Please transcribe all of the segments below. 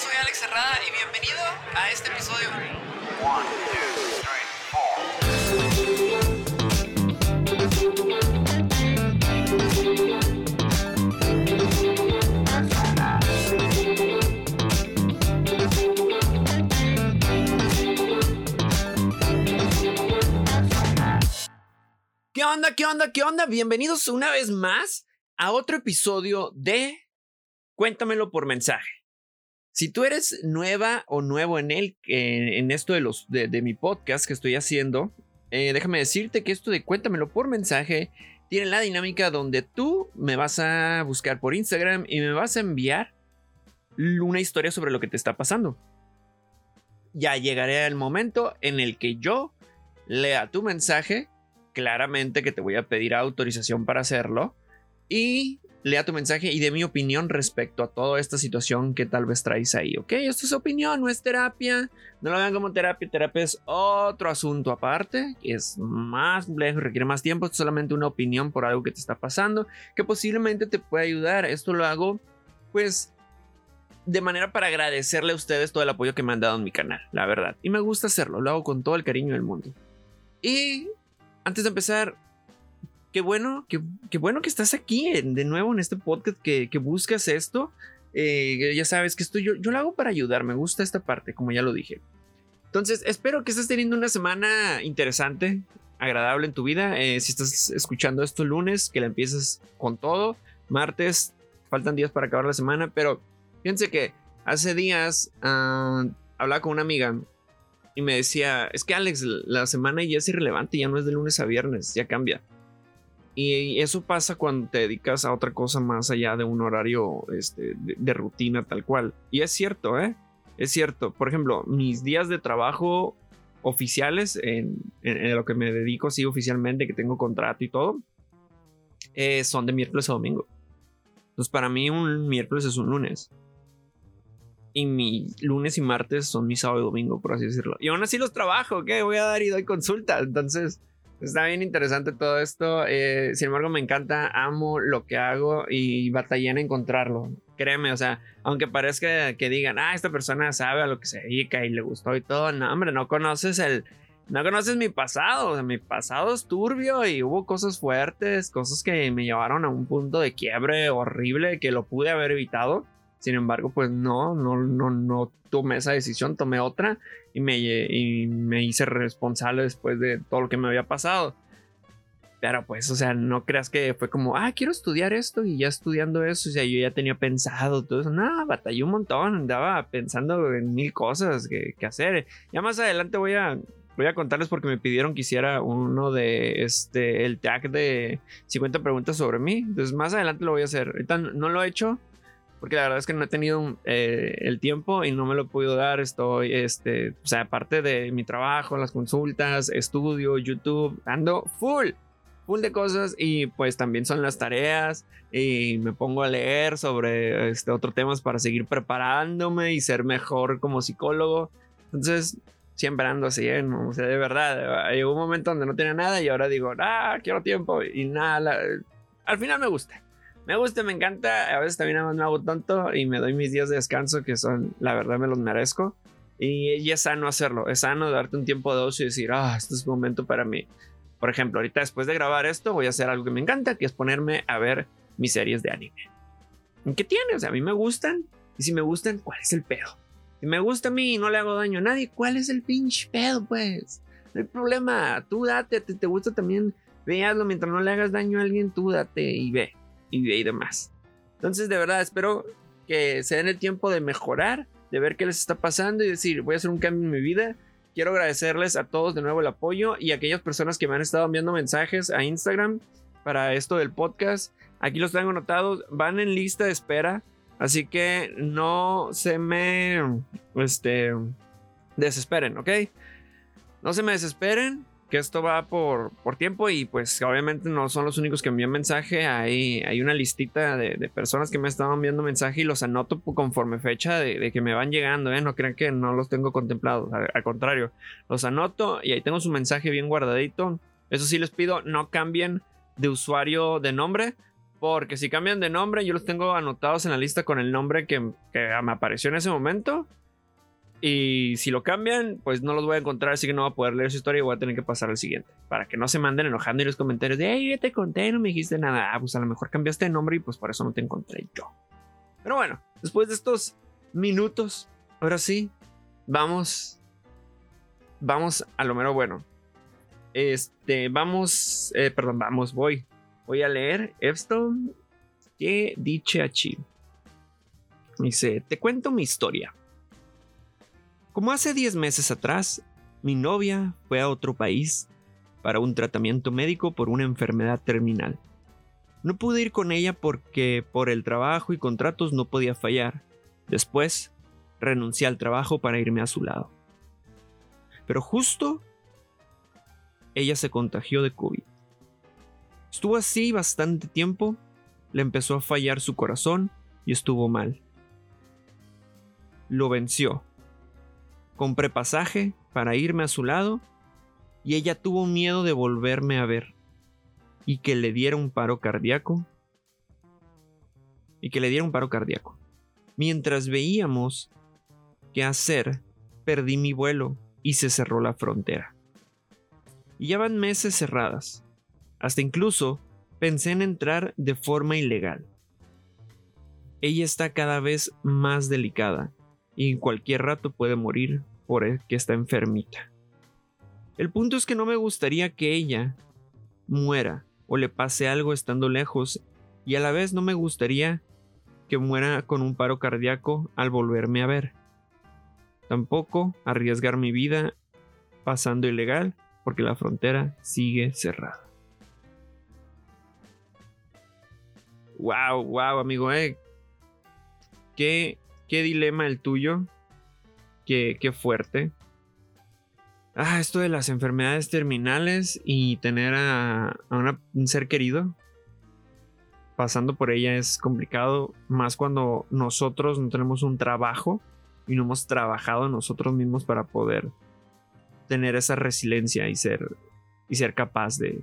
soy Alex Cerrada y bienvenido a este episodio. ¿Qué onda? ¿Qué onda? ¿Qué onda? Bienvenidos una vez más a otro episodio de Cuéntamelo por mensaje. Si tú eres nueva o nuevo en él, en esto de, los, de, mi podcast que estoy haciendo, eh, déjame decirte que esto de Cuéntamelo por mensaje tiene la dinámica donde tú me vas a buscar por Instagram y me vas a enviar una historia sobre lo que te está pasando. Ya llegaré al momento en el que yo lea tu mensaje, claramente que te voy a pedir autorización para hacerlo, y lea tu mensaje y dé mi opinión respecto a toda esta situación que tal vez traes ahí, ¿ok? Esto es opinión, no es terapia. No lo vean como terapia, terapia es otro asunto aparte, que es más complejo, requiere más tiempo, es solamente una opinión por algo que te está pasando, que posiblemente te puede ayudar. Esto lo hago, pues, de manera para agradecerle a ustedes todo el apoyo que me han dado en mi canal, la verdad. Y me gusta hacerlo, lo hago con todo el cariño del mundo. Y antes de empezar, qué bueno, qué, bueno que estás aquí de nuevo en este podcast, que, buscas esto. Eh, ya sabes que esto yo, yo lo hago para ayudar, me gusta esta parte, como ya lo dije. Entonces, espero que estés teniendo una semana interesante, agradable en tu vida. Eh, si estás escuchando esto lunes, que la empieces con todo. Martes, faltan días para acabar la semana, pero fíjense que hace días ah, hablaba con una amiga y me decía, es que Alex, la semana ya es irrelevante, ya no es de lunes a viernes, ya cambia. Y eso pasa cuando te dedicas a otra cosa más allá de un horario este, de, rutina tal cual. Y es cierto, ¿eh? Es cierto. Por ejemplo, mis días de trabajo oficiales en, lo que me dedico así oficialmente, que tengo contrato y todo, eh, son de miércoles a domingo. Entonces para mí un miércoles es un lunes. Y mi lunes y martes son mi sábado y domingo, por así decirlo. Y aún así los trabajo, ¿qué? Voy a dar y doy consulta. Entonces Está bien interesante todo esto. Eh, sin embargo, me encanta, amo lo que hago y batallé en encontrarlo. Créeme, o sea, aunque parezca que digan, ah, esta persona sabe a lo que se dedica y le gustó y todo, no, hombre, no conoces el, no conoces mi pasado, mi pasado es turbio y hubo cosas fuertes, cosas que me llevaron a un punto de quiebre horrible que lo pude haber evitado. Sin embargo, pues no, no, no, no tomé esa decisión, tomé otra y me, y me hice responsable después de todo lo que me había pasado. Pero pues, o sea, no creas que fue como, ah, quiero estudiar esto y ya estudiando eso, o sea, yo ya tenía pensado todo eso. No, batallé un montón, andaba pensando en mil cosas que, que hacer. Ya más adelante voy a, voy a contarles porque me pidieron que hiciera uno de este, el tag de 50 preguntas sobre mí. Entonces, más adelante lo voy a hacer. Ahorita no lo he hecho porque la verdad es que no he tenido eh, el tiempo y no me lo podido dar. Estoy, este, o sea, aparte de mi trabajo, las consultas, estudio, YouTube, ando full, full de cosas y pues también son las tareas y me pongo a leer sobre este, otros temas para seguir preparándome y ser mejor como psicólogo. Entonces, siempre ando así, ¿eh? o sea, de verdad, hay un momento donde no tenía nada y ahora digo, ah, quiero tiempo y nada, al final me gusta me gusta, me encanta. A veces también me hago tonto y me doy mis días de descanso que son, la verdad, me los merezco. Y, es sano hacerlo. Es sano darte un tiempo de ocio y decir, ah, este es un momento para mí. Por ejemplo, ahorita después de grabar esto, voy a hacer algo que me encanta, que es ponerme a ver mis series de anime. ¿Qué tiene? O sea, a mí me gustan. Y si me gustan, ¿cuál es el pedo? Si me gusta a mí y no le hago daño a nadie, ¿cuál es el pinche pedo, pues? No hay problema. Tú date, te, te gusta también, veaslo mientras no le hagas daño a alguien, tú date y ve y, demás. Entonces, de verdad, espero que se den el tiempo de mejorar, de ver qué les está pasando y decir, voy a hacer un cambio en mi vida. Quiero agradecerles a todos de nuevo el apoyo y a aquellas personas que me han estado enviando mensajes a Instagram para esto del podcast. Aquí los tengo anotados, van en lista de espera, así que no se me este, desesperen, ¿ok? No se me desesperen, que esto va por, por tiempo y pues obviamente no son los únicos que envían mensaje. Hay, hay una listita de, personas que me están enviando mensaje y los anoto conforme fecha de, que me van llegando. ¿eh? No crean que no los tengo contemplados. Al, contrario, los anoto y ahí tengo su mensaje bien guardadito. Eso sí les pido, no cambien de usuario de nombre. Porque si cambian de nombre, yo los tengo anotados en la lista con el nombre que, me apareció en ese momento. Y si lo cambian, pues no los voy a encontrar, así que no voy a poder leer su historia y voy a tener que pasar al siguiente. Para que no se manden enojando en los comentarios de, hey, ya te conté, no me dijiste nada. Ah, pues a lo mejor cambiaste de nombre y pues por eso no te encontré yo. Pero bueno, después de estos minutos, ahora sí, vamos. Vamos a lo mero bueno. Este, vamos, eh, perdón, vamos, voy. Voy a leer esto que dice aquí. Dice, te cuento mi historia. Como hace 10 meses atrás, mi novia fue a otro país para un tratamiento médico por una enfermedad terminal. No pude ir con ella porque por el trabajo y contratos no podía fallar. Después, renuncié al trabajo para irme a su lado. Pero justo, ella se contagió de COVID. Estuvo así bastante tiempo, le empezó a fallar su corazón y estuvo mal. Lo venció. Compré pasaje para irme a su lado y ella tuvo miedo de volverme a ver y que le diera un paro cardíaco. Y que le diera un paro cardíaco. Mientras veíamos qué hacer, perdí mi vuelo y se cerró la frontera. Y ya van meses cerradas. Hasta incluso pensé en entrar de forma ilegal. Ella está cada vez más delicada y en cualquier rato puede morir por que está enfermita. El punto es que no me gustaría que ella muera o le pase algo estando lejos y a la vez no me gustaría que muera con un paro cardíaco al volverme a ver. Tampoco arriesgar mi vida pasando ilegal porque la frontera sigue cerrada. Wow, wow, amigo, eh. Qué, qué dilema el tuyo. Qué, qué fuerte. Ah, esto de las enfermedades terminales y tener a, un ser querido pasando por ella es complicado, más cuando nosotros no tenemos un trabajo y no hemos trabajado nosotros mismos para poder tener esa resiliencia y ser, y ser capaz de,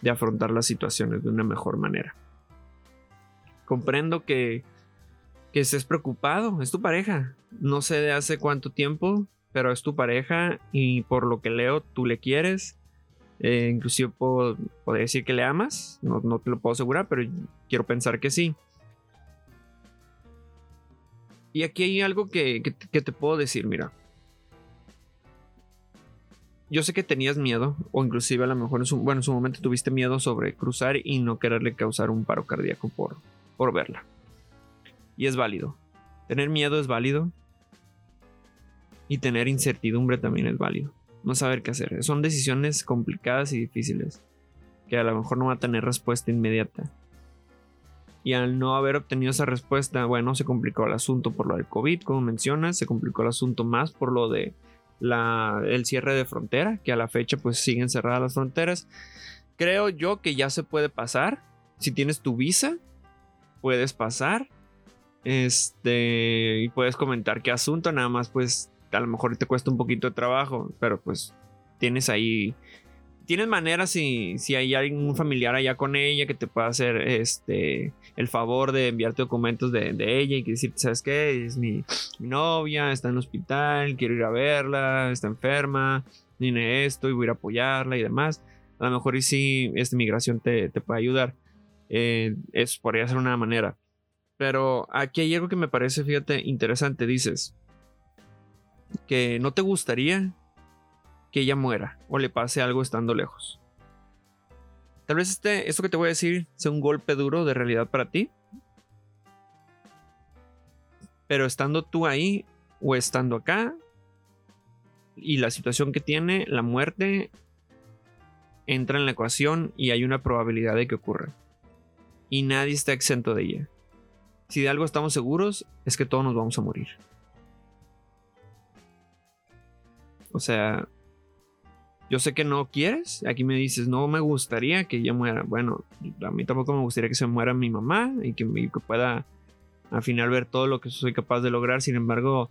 de afrontar las situaciones de una mejor manera. Comprendo que, que estés preocupado, es tu pareja. No sé de hace cuánto tiempo, pero es tu pareja y por lo que leo tú le quieres. Eh, inclusive puedo, decir que le amas, no, te lo puedo asegurar, pero quiero pensar que sí. Y aquí hay algo que, que te puedo decir, mira. Yo sé que tenías miedo, o inclusive a lo mejor en su, en su momento tuviste miedo sobre cruzar y no quererle causar un paro cardíaco por, por verla. Y es válido. Tener miedo es válido. Y tener incertidumbre también es válido. No saber qué hacer. Son decisiones complicadas y difíciles. Que a lo mejor no va a tener respuesta inmediata. Y al no haber obtenido esa respuesta, bueno, se complicó el asunto por lo del COVID, como mencionas. Se complicó el asunto más por lo de la, el cierre de frontera, que a la fecha pues siguen cerradas las fronteras. Creo yo que ya se puede pasar. Si tienes tu visa, puedes pasar. Este, y puedes comentar qué asunto, nada más pues a lo mejor te cuesta un poquito de trabajo, pero pues tienes ahí tienes maneras si, si hay algún familiar allá con ella que te pueda hacer este el favor de enviarte documentos de, ella y que decirte, ¿sabes qué? Es mi, novia, está en el hospital, quiero ir a verla, está enferma, tiene esto y voy a apoyarla y demás. A lo mejor y si esta migración te, te puede ayudar. Eh, eso podría ser una manera. Pero aquí hay algo que me parece, fíjate, interesante. Dices que no te gustaría que ella muera o le pase algo estando lejos. Tal vez este, esto que te voy a decir sea un golpe duro de realidad para ti. Pero estando tú ahí o estando acá y la situación que tiene, la muerte entra en la ecuación y hay una probabilidad de que ocurra y nadie está exento de ella. Si de algo estamos seguros es que todos nos vamos a morir. O sea, yo sé que no quieres. Aquí me dices, no me gustaría que ella muera. Bueno, a mí tampoco me gustaría que se muera mi mamá y que, que pueda al final ver todo lo que soy capaz de lograr. Sin embargo,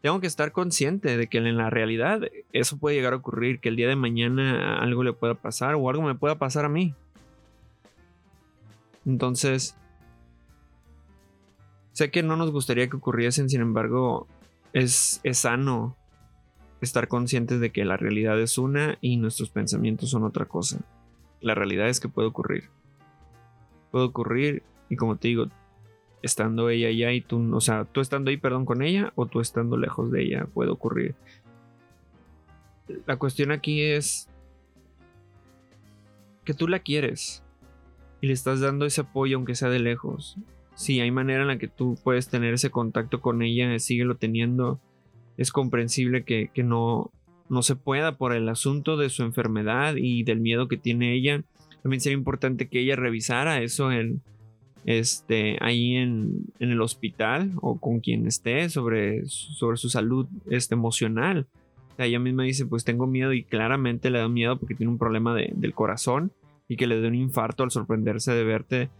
tengo que estar consciente de que en la realidad eso puede llegar a ocurrir, que el día de mañana algo le pueda pasar o algo me pueda pasar a mí. Entonces, sé que no nos gustaría que ocurriesen, sin embargo, es, es sano estar conscientes de que la realidad es una y nuestros pensamientos son otra cosa. La realidad es que puede ocurrir. Puede ocurrir y como te digo, estando ella allá y tú, o sea, tú estando ahí, perdón, con ella o tú estando lejos de ella, puede ocurrir. La cuestión aquí es que tú la quieres y le estás dando ese apoyo aunque sea de lejos. Si hay manera en la que tú puedes tener ese contacto con ella, síguelo teniendo. Es comprensible que, que no, no se pueda por el asunto de su enfermedad y del miedo que tiene ella. También sería importante que ella revisara eso en, este, ahí en, el hospital o con quien esté sobre, sobre su salud este, emocional. ella misma dice, pues tengo miedo y claramente le da miedo porque tiene un problema del corazón y que le dé un infarto al sorprenderse de verte.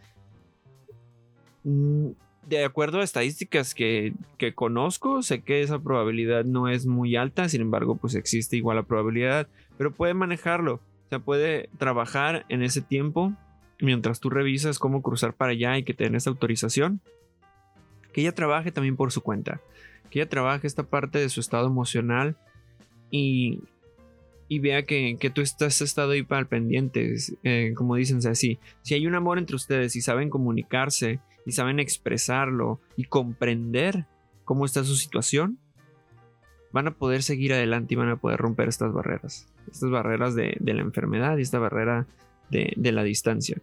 Mm, de acuerdo a estadísticas que, conozco, sé que esa probabilidad no es muy alta, sin embargo, pues existe igual la probabilidad, pero puede manejarlo, o sea, puede trabajar en ese tiempo mientras tú revisas cómo cruzar para allá y que te esa autorización, que ella trabaje también por su cuenta, que ella trabaje esta parte de su estado emocional y, y vea que, que, tú estás estado ahí para el pendiente, eh, como dicen así, si hay un amor entre ustedes y saben comunicarse y saben expresarlo y comprender cómo está su situación, van a poder seguir adelante y van a poder romper estas barreras, estas barreras de, de la enfermedad y esta barrera de, la distancia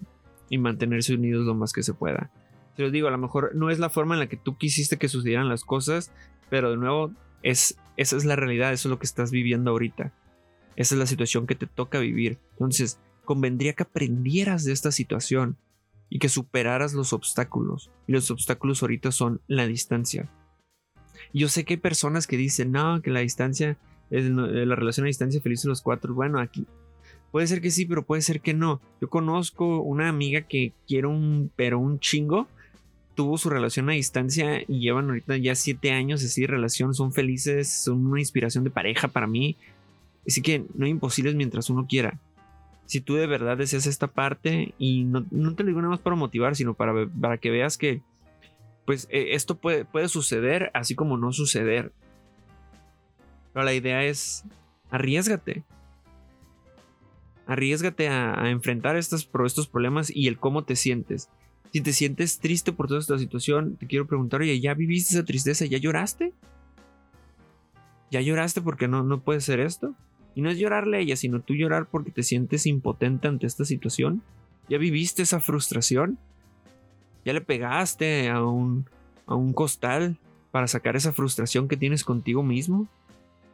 y mantenerse unidos lo más que se pueda. Te lo digo, a lo mejor no es la forma en la que tú quisiste que sucedieran las cosas, pero de nuevo, es, esa es la realidad, eso es lo que estás viviendo ahorita. Esa es la situación que te toca vivir. Entonces, convendría que aprendieras de esta situación y que superaras los obstáculos. Y los obstáculos ahorita son la distancia. Yo sé que hay personas que dicen, no, que la distancia, es la relación a distancia feliz de los cuatro. Bueno, aquí Puede ser que sí, pero puede ser que no. Yo conozco una amiga que quiere un, pero un chingo. Tuvo su relación a distancia y llevan ahorita ya siete años así de relación. Son felices, son una inspiración de pareja para mí. Así que no hay imposibles mientras uno quiera. Si tú de verdad deseas esta parte, y no, te lo digo nada más para motivar, sino para, para que veas que pues e, esto puede, puede suceder así como no suceder. Pero la idea es arriesgate arriesgate a, enfrentar estos, estos problemas y el cómo te sientes. Si te sientes triste por toda esta situación, te quiero preguntar, oye, ¿ya viviste esa tristeza? ¿Ya lloraste? ¿Ya lloraste porque no, no puede ser esto? Y no es llorarle a ella, sino tú llorar porque te sientes impotente ante esta situación. ¿Ya viviste esa frustración? ¿Ya le pegaste a un, a un costal para sacar esa frustración que tienes contigo mismo?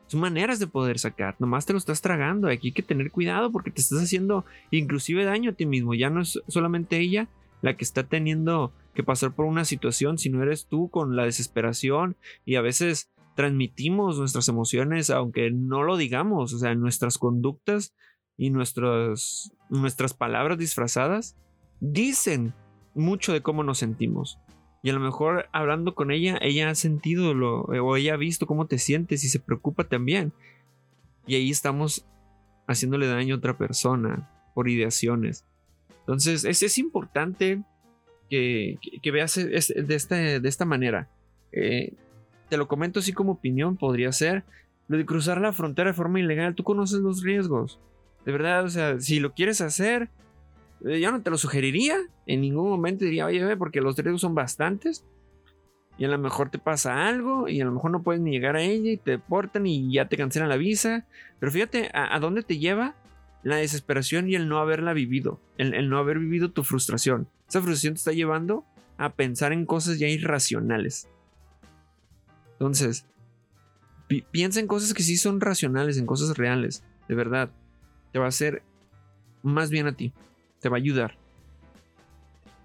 Son maneras de poder sacar. Nomás te lo estás tragando. Aquí hay que tener cuidado porque te estás haciendo inclusive daño a ti mismo. Ya no es solamente ella la que está teniendo que pasar por una situación, sino eres tú con la desesperación y a veces transmitimos nuestras emociones aunque no lo digamos. O sea, nuestras conductas y nuestras, nuestras palabras disfrazadas dicen mucho de cómo nos sentimos. Y a lo mejor hablando con ella, ella ha sentido lo, o ella ha visto cómo te sientes y se preocupa también. Y ahí estamos haciéndole daño a otra persona por ideaciones. Entonces, es, es importante que, que, veas de, esta, de esta manera. Eh, te lo comento así como opinión, podría ser lo de cruzar la frontera de forma ilegal. Tú conoces los riesgos. De verdad, o sea, si lo quieres hacer, eh, yo no te lo sugeriría. En ningún momento diría, oye, porque los riesgos son bastantes. Y a lo mejor te pasa algo y a lo mejor no puedes ni llegar a ella y te deportan y ya te cancelan la visa. Pero fíjate a, dónde te lleva la desesperación y el no haberla vivido. El, no haber vivido tu frustración. Esa frustración te está llevando a pensar en cosas ya irracionales. Entonces, piensa en cosas que sí son racionales, en cosas reales. De verdad. Te va a hacer más bien a ti te va a ayudar.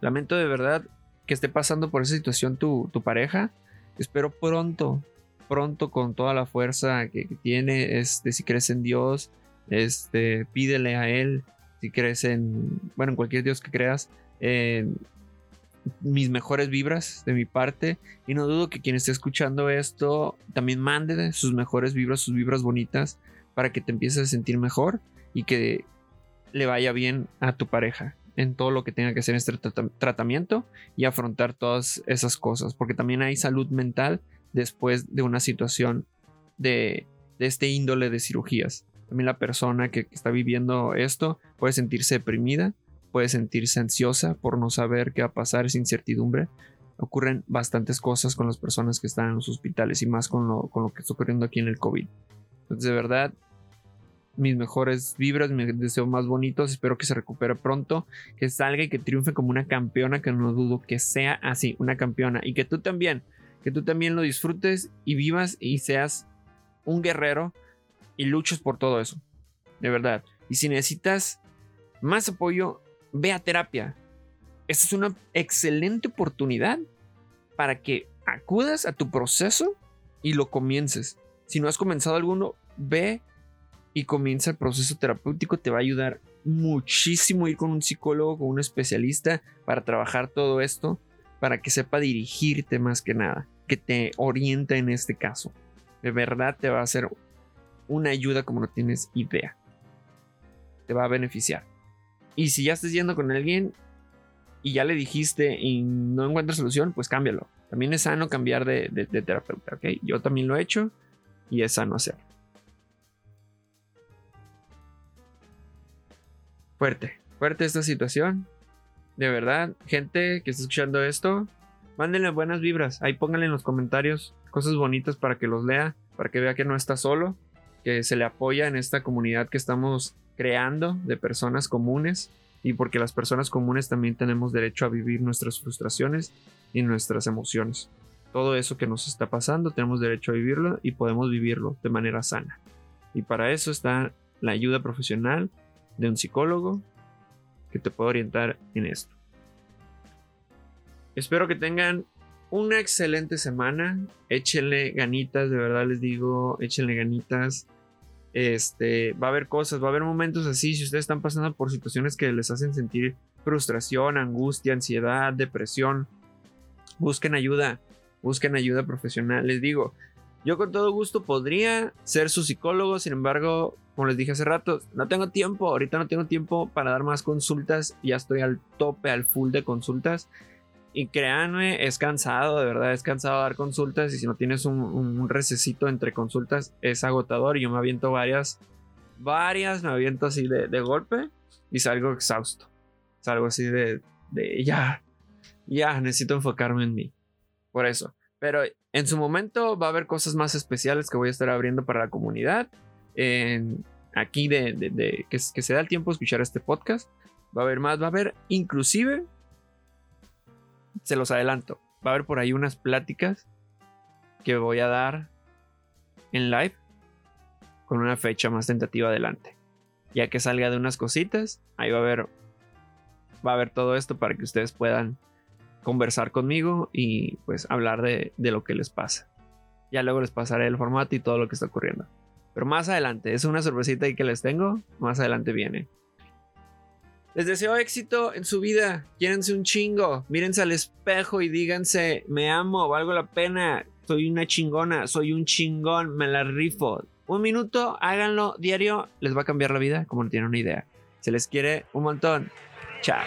Lamento de verdad que esté pasando por esa situación tu, pareja. Espero pronto, pronto con toda la fuerza que, tiene, este, si crees en Dios, este, pídele a Él, si crees en, bueno, en cualquier Dios que creas, mis mejores vibras de mi parte y no dudo que quien esté escuchando esto también mande sus mejores vibras, sus vibras bonitas para que te empieces a sentir mejor y que le vaya bien a tu pareja. en todo lo que tenga que hacer este tratamiento y afrontar todas esas cosas, porque también hay salud mental después de una situación de, este índole de cirugías. También la persona que, está viviendo esto puede sentirse deprimida, puede sentirse ansiosa por no saber qué va a pasar, esa incertidumbre. Ocurren bastantes cosas con las personas que están en los hospitales y más con lo, con lo que está ocurriendo aquí en el COVID. Entonces, de verdad, mis mejores vibras, mis deseos más bonitos. Espero que se recupere pronto, que salga y que triunfe como una campeona, que no dudo que sea así, una campeona. Y que tú también, que tú también lo disfrutes y vivas y seas un guerrero y luches por todo eso. De verdad. Y si necesitas más apoyo, ve a terapia. Esta es una excelente oportunidad para que acudas a tu proceso y lo comiences. Si no has comenzado alguno, ve y comienza el proceso terapéutico, te va a ayudar muchísimo ir con un psicólogo, con un especialista para trabajar todo esto, para que sepa dirigirte más que nada, que te oriente en este caso. De verdad te va a hacer una ayuda como no tienes idea. Te va a beneficiar. Y si ya estás yendo con alguien y ya le dijiste y no encuentras solución, pues cámbialo. También es sano cambiar de, de terapeuta, ¿ok? Yo también lo he hecho y es sano hacerlo. fuerte, fuerte esta situación. De verdad, gente que está escuchando esto, mándenle buenas vibras. Ahí pónganle en los comentarios cosas bonitas para que los lea, para que vea que no está solo, que se le apoya en esta comunidad que estamos creando de personas comunes y porque las personas comunes también tenemos derecho a vivir nuestras frustraciones y nuestras emociones. Todo eso que nos está pasando tenemos derecho a vivirlo y podemos vivirlo de manera sana. Y para eso está la ayuda profesional de un psicólogo que te pueda orientar en esto. Espero que tengan una excelente semana. Échenle ganitas, de verdad les digo, échenle ganitas. Este, va a haber cosas, va a haber momentos así. Si ustedes están pasando por situaciones que les hacen sentir frustración, angustia, ansiedad, depresión, busquen ayuda, busquen ayuda profesional. Les digo, yo con todo gusto podría ser su psicólogo, sin embargo, como les dije hace rato, no tengo tiempo, ahorita no tengo tiempo para dar más consultas, ya estoy al tope, al full de consultas. Y créanme, es cansado, de verdad, es cansado dar consultas y si no tienes un, recesito entre consultas es agotador. Y yo me aviento varias, varias, me aviento así de, de golpe y salgo exhausto. Salgo así de, de ya, ya, necesito enfocarme en mí. Por eso. Pero en su momento va a haber cosas más especiales que voy a estar abriendo para la comunidad aquí de, que, se da el tiempo de escuchar este podcast. Va a haber más, va a haber inclusive, se los adelanto, va a haber por ahí unas pláticas que voy a dar en live con una fecha más tentativa adelante. Ya que salga de unas cositas, ahí va a haber va a haber todo esto para que ustedes puedan conversar conmigo y pues hablar de, lo que les pasa. Ya luego les pasaré el formato y todo lo que está ocurriendo. Pero más adelante, es una sorpresita ahí que les tengo. Más adelante viene. Les deseo éxito en su vida. Quiérense un chingo. Mírense al espejo y díganse: Me amo, valgo la pena. Soy una chingona, soy un chingón, me la rifo. Un minuto, háganlo diario. Les va a cambiar la vida como no tienen una idea. Se les quiere un montón. Chao.